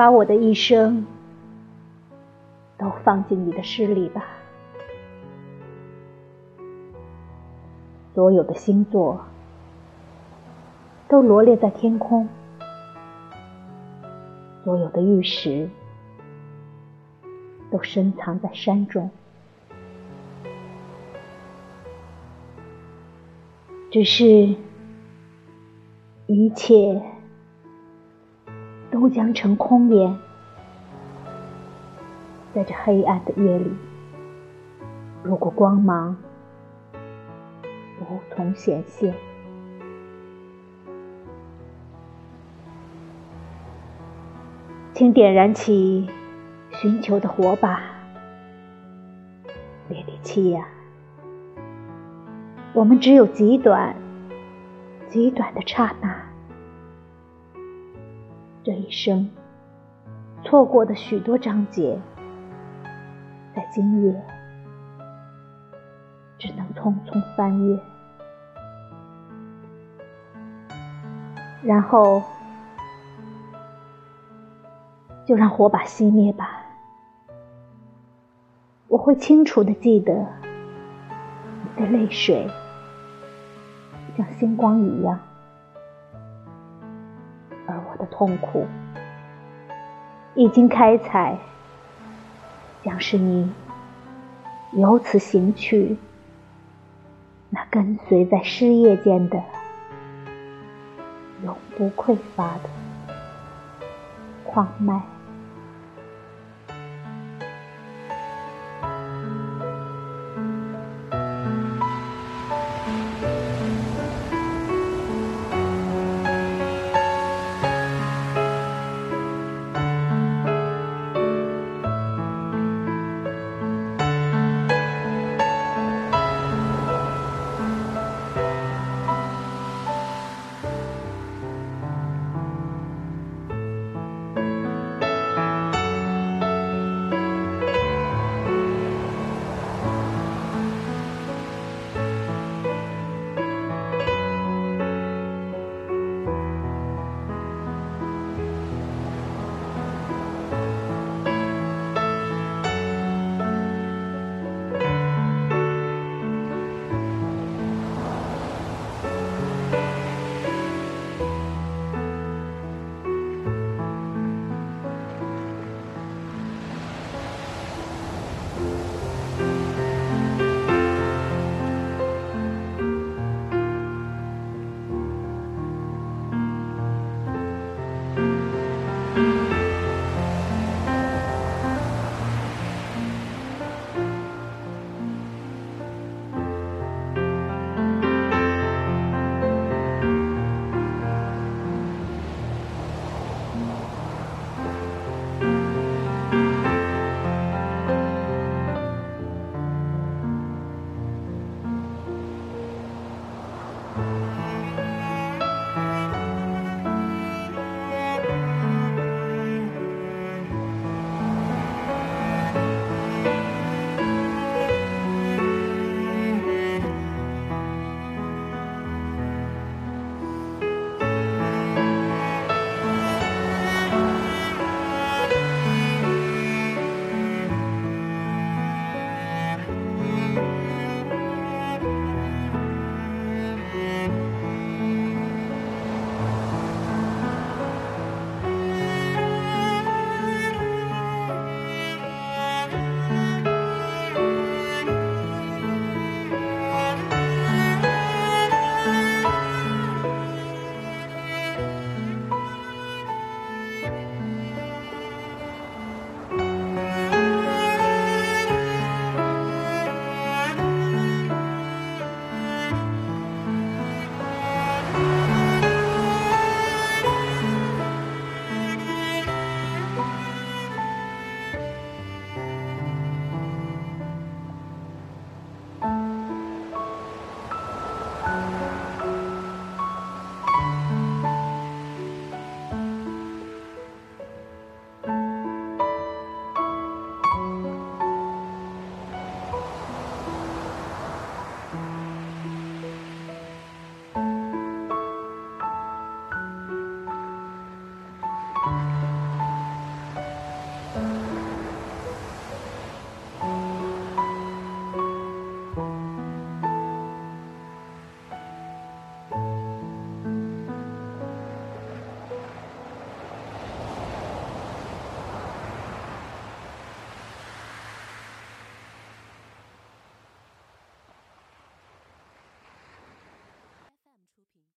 把我的一生都放进你的诗里吧。所有的星座都罗列在天空，所有的玉石都深藏在山中。只是，一切都将成空言，在这黑暗的夜里，如果光芒无从显现，请点燃起寻求的火把，列地七呀！我们只有极短、极短的刹那，这一生错过的许多章节，在今夜只能匆匆翻阅，然后就让火把熄灭吧。我会清楚的记得你的泪水。像星光一样，的痛苦已经开采，将是你由此行去，那跟随在失业间的永不匮乏的矿脉。